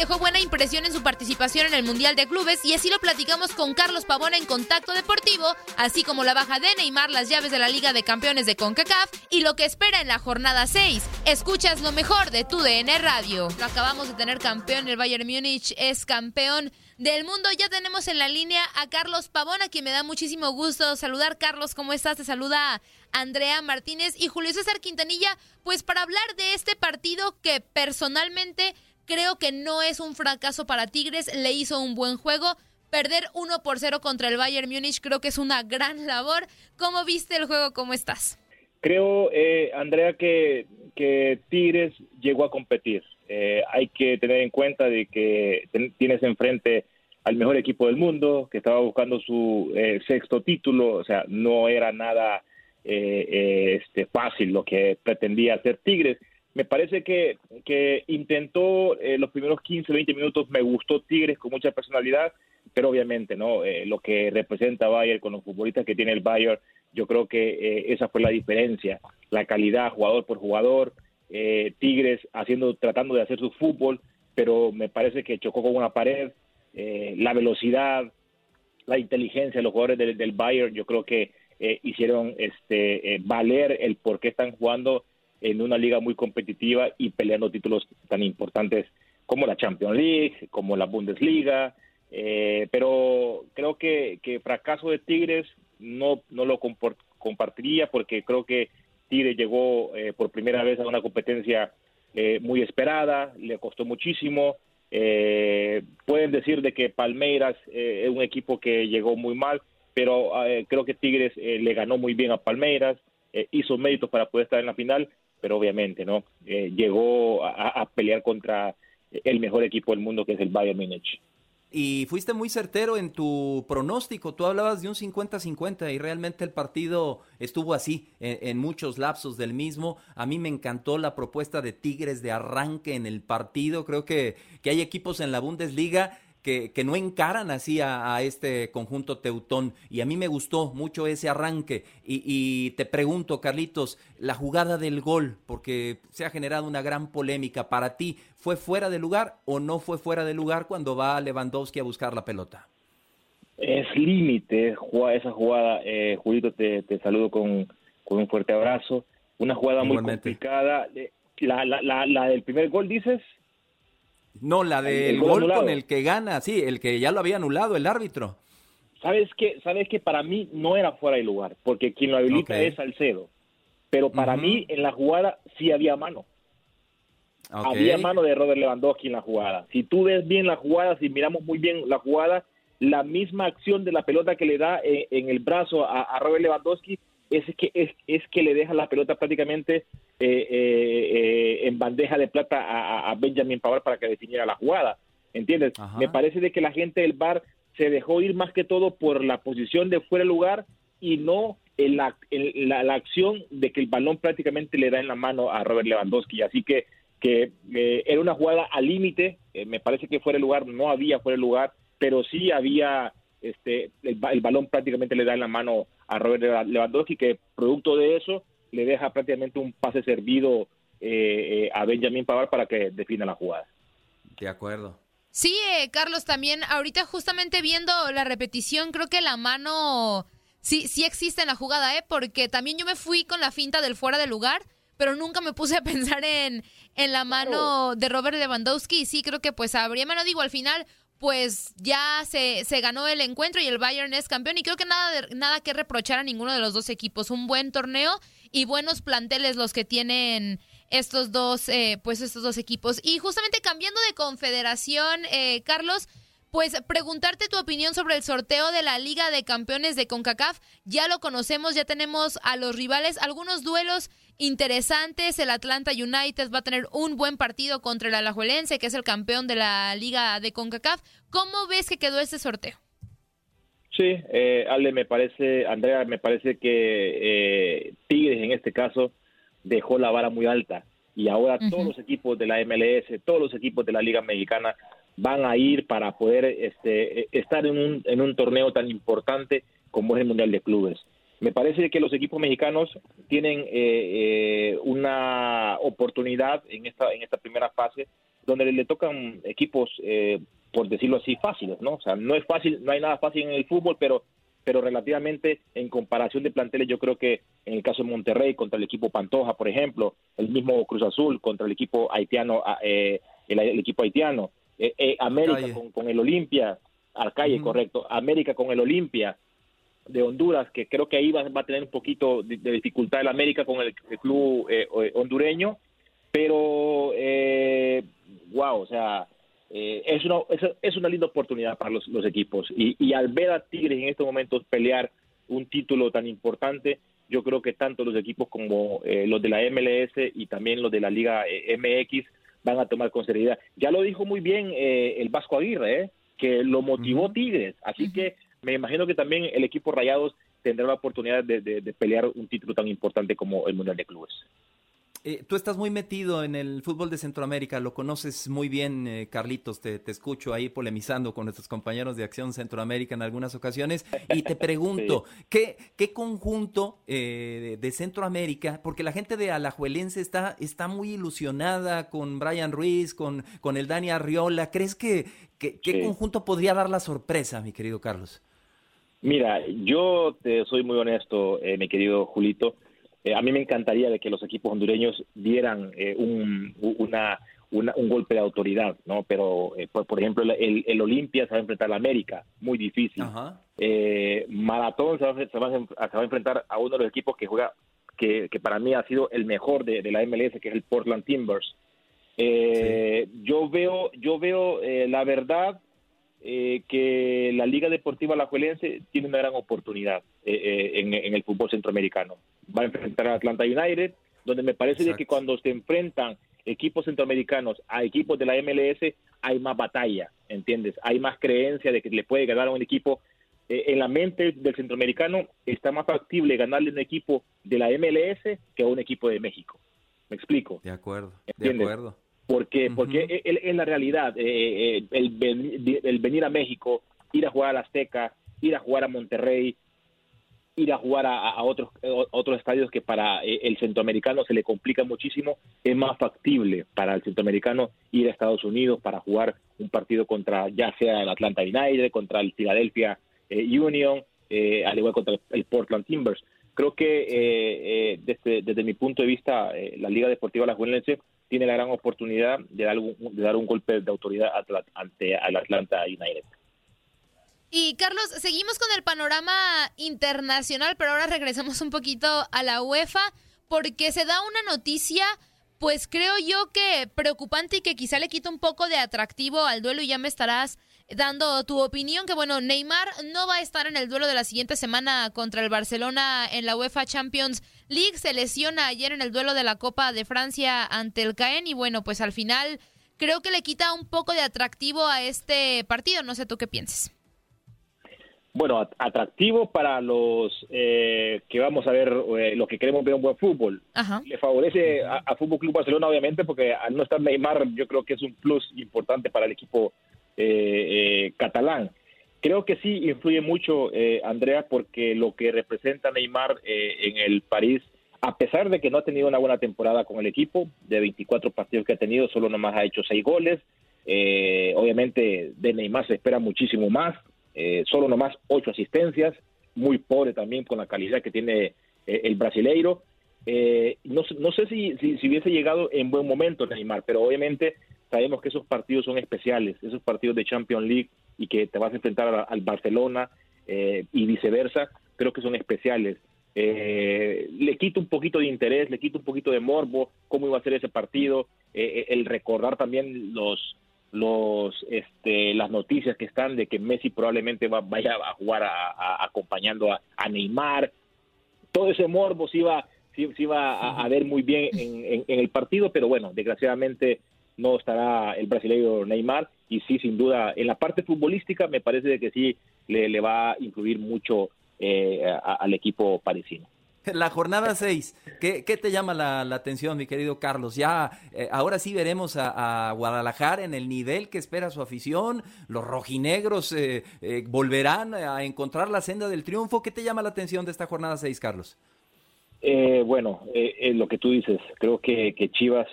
Dejó buena impresión en su participación en el Mundial de Clubes y así lo platicamos con Carlos Pavón en Contacto Deportivo, así como la baja de Neymar, las llaves de la Liga de Campeones de CONCACAF y lo que espera en la jornada 6. Escuchas lo mejor de tu DN Radio. Lo acabamos de tener campeón, el Bayern Múnich es campeón del mundo. Ya tenemos en la línea a Carlos Pavón, a quien me da muchísimo gusto saludar. Carlos, ¿cómo estás? Te saluda Andrea Martínez y Julio César Quintanilla, pues para hablar de este partido que personalmente creo que no es un fracaso para Tigres, le hizo un buen juego. Perder 1 por 0 contra el Bayern Múnich creo que es una gran labor. ¿Cómo viste el juego? ¿Cómo estás? Creo, eh, Andrea, que, que Tigres llegó a competir. Eh, hay que tener en cuenta de que tienes enfrente al mejor equipo del mundo, que estaba buscando su eh, sexto título, o sea, no era nada eh, este, fácil lo que pretendía hacer Tigres. Me parece que, que intentó los primeros 15, 20 minutos, me gustó Tigres con mucha personalidad, pero obviamente, ¿no? lo que representa Bayern con los futbolistas que tiene el Bayern, yo creo que esa fue la diferencia, la calidad jugador por jugador, eh, Tigres haciendo, tratando de hacer su fútbol, pero me parece que chocó con una pared, eh, la velocidad, la inteligencia de los jugadores del, Bayern, yo creo que eh, hicieron este valer el por qué están jugando en una liga muy competitiva y peleando títulos tan importantes como la Champions League, como la Bundesliga, pero creo que, que fracaso de Tigres no, no lo compartiría porque creo que Tigre llegó eh, por primera vez a una competencia eh, muy esperada, le costó muchísimo. Eh, pueden decir de que Palmeiras es un equipo que llegó muy mal, pero creo que Tigres le ganó muy bien a Palmeiras, hizo méritos para poder estar en la final, pero obviamente no llegó a, pelear contra el mejor equipo del mundo que es el Bayern Múnich y fuiste muy certero en tu pronóstico. Tú hablabas de un 50-50 y realmente el partido estuvo así en, muchos lapsos del mismo. A mí me encantó la propuesta de Tigres de arranque en el partido. Creo que, que hay equipos en la Bundesliga que, no encaran así a, este conjunto teutón. Y a mí me gustó mucho ese arranque. Y, te pregunto, Carlitos, la jugada del gol, porque se ha generado una gran polémica. ¿Para ti fue fuera de lugar o no fue fuera de lugar cuando va Lewandowski a buscar la pelota? Es límite esa jugada. Eh, Julito, te, saludo con, un fuerte abrazo. Una jugada muy complicada. La, la, la del primer gol, dices. No, la del gol, con el que gana, sí, el que ya lo había anulado el árbitro. Sabes que, sabes que para mí no era fuera de lugar, porque quien lo habilita es Salcedo. Pero para mí en la jugada sí había mano. Había mano de Robert Lewandowski en la jugada. Si tú ves bien la jugada, si miramos muy bien la jugada, la misma acción de la pelota que le da eh, en, el brazo a, a Robert Lewandowski es que, es, es que le deja la pelota prácticamente eh, eh, en bandeja de plata a, Benjamin Pavard para que definiera la jugada. ¿Entiendes? Me parece de que la gente del bar se dejó ir más que todo por la posición de fuera de lugar y no en la, la, acción de que el balón prácticamente le da en la mano a Robert Lewandowski. Así que, que eh, era una jugada al límite. me parece que fuera de lugar no había fuera de lugar, pero sí había este el, el balón prácticamente le da en la mano a Robert Lewandowski, que producto de eso le deja prácticamente un pase servido eh, eh, a Benjamin Pavard para que defina la jugada. De acuerdo. Sí, eh, Carlos, también ahorita justamente viendo la repetición, creo que la mano sí, sí existe en la jugada, ¿eh? Porque también yo me fui con la finta del fuera de lugar, pero nunca me puse a pensar en, en la mano de Robert Lewandowski y sí creo que pues habría mano, digo, al final pues ya se, se, ganó el encuentro y el Bayern es campeón y creo que nada, nada que reprochar a ninguno de los dos equipos. Un buen torneo y buenos planteles los que tienen estos dos, eh, pues estos dos equipos. Y justamente cambiando de confederación, eh, Carlos, pues preguntarte tu opinión sobre el sorteo de la Liga de Campeones de CONCACAF. Ya lo conocemos, ya tenemos a los rivales, algunos duelos interesantes. El Atlanta United va a tener un buen partido contra el Alajuelense, que es el campeón de la Liga de CONCACAF. ¿Cómo ves que quedó este sorteo? Sí, eh, Ale, me parece, Andrea, me parece que eh, Tigres en este caso dejó la vara muy alta y ahora todos los equipos de la MLS, todos los equipos de la Liga Mexicana van a ir para poder este, estar en un, en un torneo tan importante como es el Mundial de Clubes. Me parece que los equipos mexicanos tienen eh, eh, una oportunidad en esta, en esta primera fase donde le tocan equipos, eh, por decirlo así, fáciles, ¿no? O sea, no es fácil, no hay nada fácil en el fútbol, pero pero relativamente en comparación de planteles yo creo que en el caso de Monterrey contra el equipo Pantoja, por ejemplo, el mismo Cruz Azul contra el equipo haitiano, el, equipo haitiano, eh, eh, América con, el Olimpia, Arcalle, correcto, América con el Olimpia de Honduras, que creo que ahí va, a tener un poquito de, dificultad el América con el, club eh, hondureño, pero wow, o sea, es, una, es, una linda oportunidad para los, equipos. Y, y, al ver a Tigres en estos momentos pelear un título tan importante, yo creo que tanto los equipos como los de la MLS y también los de la Liga MX van a tomar con seriedad. Ya lo dijo muy bien eh, el Vasco Aguirre, eh, que lo motivó Tigres, así que me imagino que también el equipo Rayados tendrá la oportunidad de pelear un título tan importante como el Mundial de Clubes. Eh, tú estás muy metido en el fútbol de Centroamérica, lo conoces muy bien, eh, Carlitos, te, escucho ahí polemizando con nuestros compañeros de Acción Centroamérica en algunas ocasiones y te pregunto, ¿qué, ¿qué, conjunto eh, de, Centroamérica, porque la gente de Alajuelense está, está muy ilusionada con Brian Ruiz, con, con el Dani Arriola, ¿crees que, qué conjunto podría dar la sorpresa, mi querido Carlos? Mira, yo te soy muy honesto, mi querido Julito. Eh, a mí me encantaría de que los equipos hondureños dieran eh, un, una, un golpe de autoridad, ¿no? Pero, eh, por, ejemplo, el, el, Olimpia se va a enfrentar a la América, muy difícil. Maratón se va, se, va a, enfrentar a uno de los equipos que juega, que, que para mí ha sido el mejor de, la MLS, que es el Portland Timbers. Yo veo, yo veo la verdad eh, que la Liga Deportiva Alajuelense tiene una gran oportunidad eh, eh, en, el fútbol centroamericano. Va a enfrentar a Atlanta United, donde me parece que cuando se enfrentan equipos centroamericanos a equipos de la MLS hay más batalla, ¿entiendes? Hay más creencia de que le puede ganar a un equipo. en la mente del centroamericano está más factible ganarle un equipo de la MLS que a un equipo de México. ¿Me explico? De acuerdo, de acuerdo porque porque en la realidad eh, eh, el, venir a México ir a jugar a la Azteca ir a jugar a Monterrey ir a jugar a, otros otros estadios que para eh, el centroamericano se le complica muchísimo es más factible para el centroamericano ir a Estados Unidos para jugar un partido contra ya sea el Atlanta United contra el Philadelphia Union al igual contra el Portland Timbers. Creo que desde, desde mi punto de vista la Liga Deportiva La Juelense tiene la gran oportunidad de dar un, dar un golpe de autoridad ante el Atlanta United. Y Carlos, seguimos con el panorama internacional, pero ahora regresamos un poquito a la UEFA porque se da una noticia, pues creo yo que preocupante y que quizá le quita un poco de atractivo al duelo y ya me estarás dando tu opinión que bueno, Neymar no va a estar en el duelo de la siguiente semana contra el Barcelona en la UEFA Champions League, se lesiona ayer en el duelo de la Copa de Francia ante el Caen y bueno, pues al final creo que le quita un poco de atractivo a este partido, no sé tú qué pienses. Bueno, atractivo para los eh, que vamos a ver, eh, los que queremos ver un buen fútbol. Le favorece a, a Fútbol Club Barcelona, obviamente, porque al no estar Neymar, yo creo que es un plus importante para el equipo eh, eh, catalán. Creo que sí influye mucho, eh, Andrea, porque lo que representa Neymar eh, en el París, a pesar de que no ha tenido una buena temporada con el equipo, de 24 partidos que ha tenido, solo nomás ha hecho 6 goles. obviamente de Neymar se espera muchísimo más, solo nomás 8 asistencias, muy pobre también con la calidad que tiene el brasileiro. no, no, sé si, si, hubiese llegado en buen momento Neymar, pero obviamente sabemos que esos partidos son especiales, esos partidos de Champions League y que te vas a enfrentar al Barcelona eh, y viceversa, creo que son especiales. Eh, le quita un poquito de interés, le quita un poquito de morbo, cómo iba a ser ese partido, eh, el recordar también los los este, las noticias que están de que Messi probablemente vaya a jugar acompañando a, Neymar. Todo ese morbo se iba, se, iba a, ver muy bien en, el partido, pero bueno, desgraciadamente no estará el brasileño Neymar y sí, sin duda, en la parte futbolística me parece que sí le, va a influir mucho eh, al equipo parisino. La jornada 6, ¿qué, te llama la, atención, mi querido Carlos? Ya, eh, ahora sí veremos a, Guadalajara en el nivel que espera su afición, los rojinegros eh, volverán a encontrar la senda del triunfo. ¿Qué te llama la atención de esta jornada 6, Carlos? Bueno, lo que tú dices, creo que, Chivas,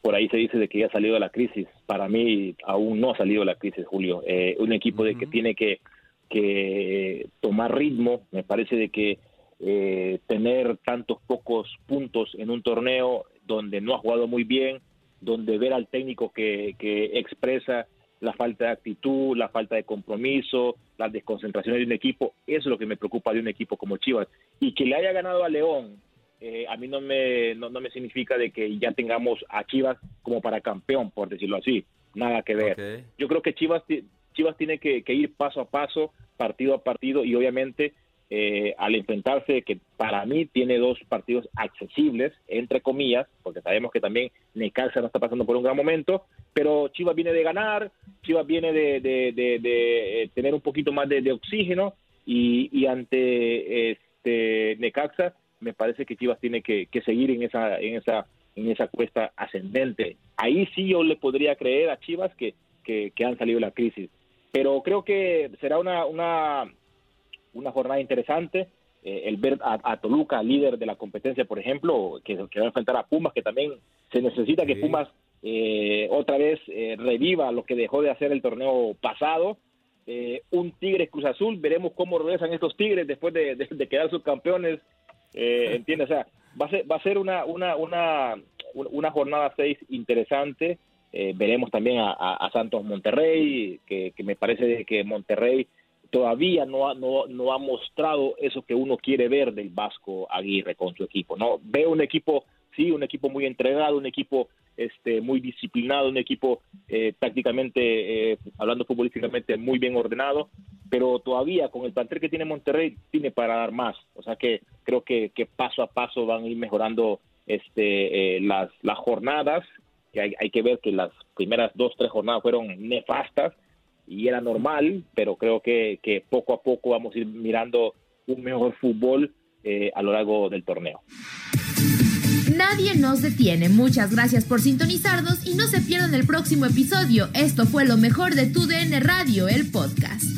por ahí se dice de que ya ha salido de la crisis. Para mí, aún no ha salido de la crisis, Julio. un equipo de que tiene que, que tomar ritmo, me parece de que eh, tener tantos pocos puntos en un torneo donde no ha jugado muy bien, donde ver al técnico que, expresa la falta de actitud, la falta de compromiso, las desconcentraciones de un equipo, eso es lo que me preocupa de un equipo como Chivas. Y que le haya ganado a León, eh, a mí no me, no, me significa de que ya tengamos a Chivas como para campeón, por decirlo así, nada que ver. Yo creo que Chivas, Chivas tiene que ir paso a paso, partido a partido y obviamente eh, al enfrentarse, que para mí tiene dos partidos accesibles, entre comillas, porque sabemos que también Necaxa no está pasando por un gran momento, pero Chivas viene de ganar, Chivas viene de, eh, tener un poquito más de, oxígeno y, ante este Necaxa me parece que Chivas tiene que, seguir en esa, en esa en esa cuesta ascendente. Ahí sí yo le podría creer a Chivas que, que, que han salido de la crisis. Pero creo que será una, una, una jornada interesante. Eh, el ver a, Toluca, líder de la competencia, por ejemplo, que, va a enfrentar a Pumas, que también se necesita que Pumas eh, otra vez eh, reviva lo que dejó de hacer el torneo pasado. un Tigres Cruz Azul, veremos cómo regresan estos Tigres después de, quedar subcampeones. ¿Entiendes? O sea, va a ser, va a ser una, una, una, una jornada seis interesante. veremos también a, Santos Monterrey, que, que me parece que Monterrey todavía no ha, no, no ha mostrado eso que uno quiere ver del Vasco Aguirre con su equipo. No veo un equipo, sí, un equipo muy entregado, un equipo este, muy disciplinado, un equipo eh, tácticamente, eh, hablando futbolísticamente, muy bien ordenado, pero todavía con el plantel que tiene Monterrey tiene para dar más. O sea que creo que, paso a paso van a ir mejorando este, eh, las, las jornadas, que hay, hay que ver que las primeras dos, tres jornadas fueron nefastas, y era normal, pero creo que, que poco a poco vamos a ir mirando un mejor fútbol eh, a lo largo del torneo. Nadie nos detiene. Muchas gracias por sintonizarnos y no se pierdan el próximo episodio. Esto fue lo mejor de Tu DN Radio, el podcast.